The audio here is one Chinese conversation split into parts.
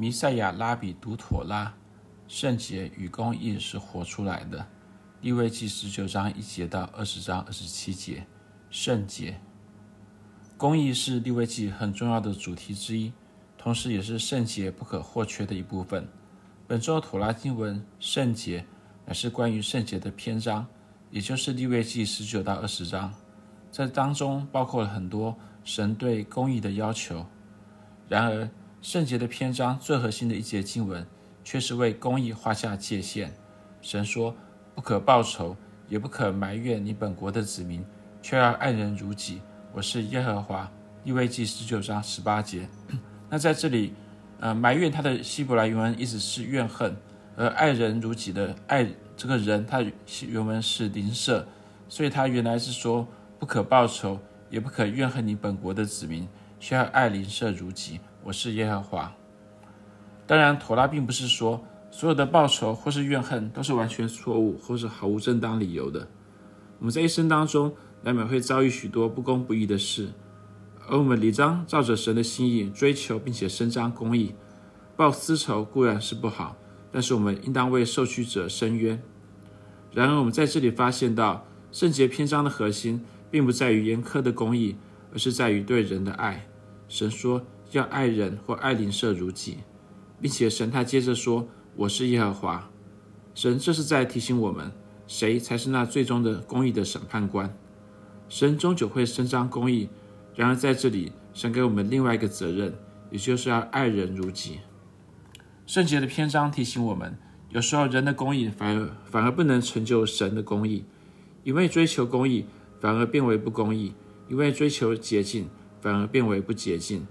弥赛亚拉比读妥拉，圣洁与公义是活出来的。利未记十九章一节到二十章二十七节，圣洁、公义是利未记很重要的主题之一，同时也是圣洁不可或缺的一部分。本周妥拉经文圣洁乃是关于圣洁的篇章，也就是利未记十九到二十章，在当中包括了很多神对公义的要求。然而，圣洁的篇章最核心的一节经文，却是为公义画下界限。神说。不可报仇，也不可埋怨你本国的子民，却要爱人如己。我是耶和华。利未记十九章十八节。那在这里，呃，埋怨他的希伯来原文意思是怨恨，而爱人如己的爱这个人，他原文是邻舍，所以他原来是说不可报仇，也不可怨恨你本国的子民，需要爱邻舍如己。我是耶和华。当然，妥拉并不是说。所有的报仇或是怨恨都是完全错误或是毫无正当理由的。我们在一生当中难免会遭遇许多不公不义的事，而我们理当照着神的心意追求并且伸张公义。报私仇固然是不好，但是我们应当为受屈者伸冤。然而，我们在这里发现到圣洁篇章的核心，并不在于严苛的公义，而是在于对人的爱。神说要爱人或爱邻舍如己，并且神他接着说。我是耶和华，神这是在提醒我们，谁才是那最终的公义的审判官。神终究会伸张公义，然而在这里，神给我们另外一个责任，也就是要爱人如己。圣洁的篇章提醒我们，有时候人的公义反而反而不能成就神的公义，一味追求公义反而变为不公义，一味追求洁净反而变为不洁净。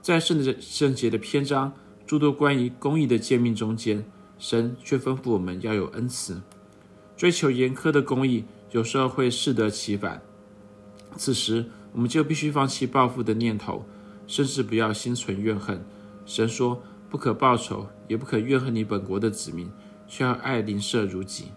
在圣的圣洁的篇章。诸多关于公义的诫命中间，神却吩咐我们要有恩慈。追求严苛的公义，有时候会适得其反。此时，我们就必须放弃报复的念头，甚至不要心存怨恨。神说：“不可报仇，也不可怨恨你本国的子民，却要爱邻舍如己。”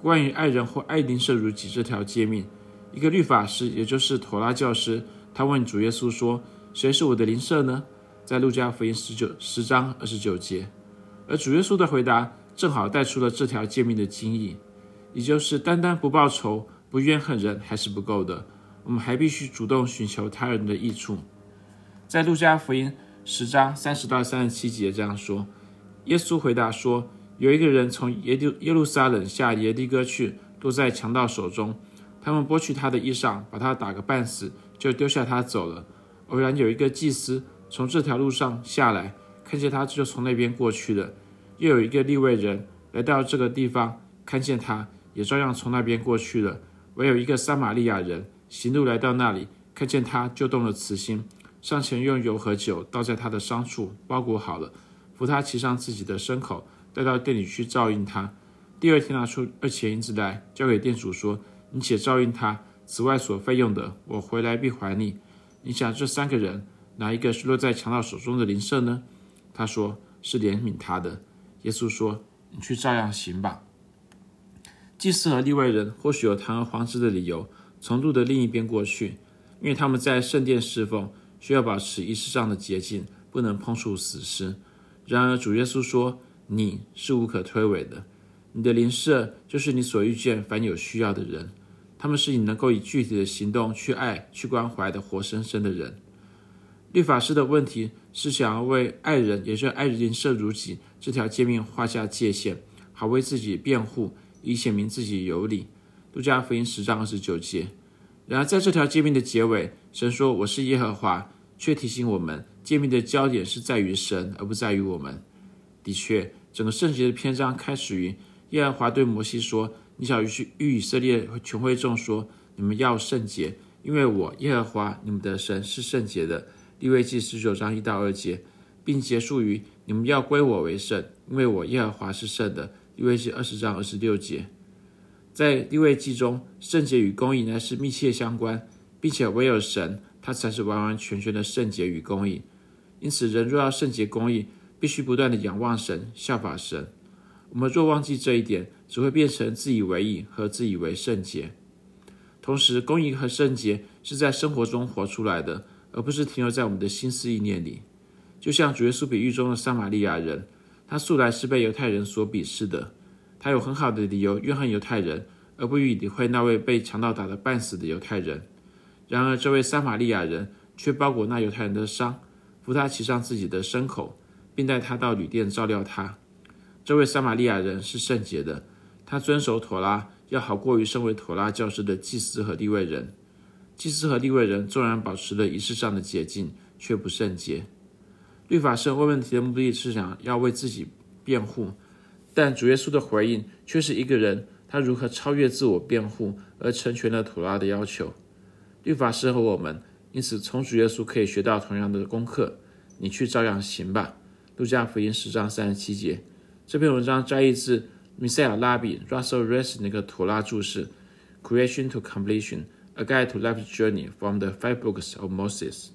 关于爱人或爱邻舍如己这条诫命，一个律法师，也就是妥拉教师，他问主耶稣说：“谁是我的邻舍呢？”在路加福音十九十章二十九节，而主耶稣的回答正好带出了这条诫命的精义，也就是单单不报仇、不怨恨人还是不够的，我们还必须主动寻求他人的益处。在路加福音十章三十到三十七节这样说：耶稣回答说，有一个人从耶路耶路撒冷下耶利哥去，落在强盗手中，他们剥去他的衣裳，把他打个半死，就丢下他走了。偶然有一个祭司。从这条路上下来，看见他就从那边过去了。又有一个利未人来到这个地方，看见他也照样从那边过去了。唯有一个撒玛利亚人行路来到那里，看见他就动了慈心，上前用油和酒倒在他的伤处，包裹好了，扶他骑上自己的牲口，带到店里去照应他。第二天拿出二钱银子来，交给店主说：“你且照应他，此外所费用的，我回来必还你。”你想这三个人。哪一个是落在强盗手中的邻舍呢？他说是怜悯他的。耶稣说：“你去照样行吧。”祭司和利未人或许有堂而皇之的理由，从路的另一边过去，因为他们在圣殿侍奉，需要保持仪式上的洁净，不能碰触死尸。然而主耶稣说：“你是无可推诿的，你的邻舍就是你所遇见凡有需要的人，他们是你能够以具体的行动去爱、去关怀的活生生的人。”律法师的问题是想要为爱人，也是爱邻舍如己这条诫命画下界限，好为自己辩护，以显明自己有理。路加福音十章二十九节。然而，在这条诫命的结尾，神说：“我是耶和华”，却提醒我们，诫命的焦点是在于神，而不在于我们。的确，整个圣洁的篇章开始于耶和华对摩西说：“你想去与以色列和全会众说，你们要圣洁，因为我耶和华你们的神是圣洁的。”利未记十九章一到二节，并结束于你们要归我为圣，因为我耶和华是圣的。利未记二十章二十六节，在利未记中，圣洁与公义呢是密切相关，并且唯有神，他才是完完全全的圣洁与公义。因此，人若要圣洁公义，必须不断地仰望神，效法神。我们若忘记这一点，只会变成自以为意和自以为圣洁。同时，公义和圣洁是在生活中活出来的。而不是停留在我们的心思意念里，就像主耶稣比喻中的撒玛利亚人，他素来是被犹太人所鄙视的，他有很好的理由怨恨犹太人，而不予理会那位被强盗打得半死的犹太人。然而，这位撒玛利亚人却包裹那犹太人的伤，扶他骑上自己的牲口，并带他到旅店照料他。这位撒玛利亚人是圣洁的，他遵守妥拉，要好过于身为妥拉教师的祭司和利未人。祭司和利未人纵然保持了仪式上的洁净，却不圣洁。律法师问问题的目的是想要为自己辩护，但主耶稣的回应却是一个人他如何超越自我辩护而成全了妥拉的要求。律法师和我们，因此从主耶稣可以学到同样的功课。你去照样行吧。路加福音十章三十七节。这篇文章摘译自米塞尔拉比 Russell r e s 那个图拉注释，Creation to Completion: A Guide to Life's Journey from the Five Books of Moses。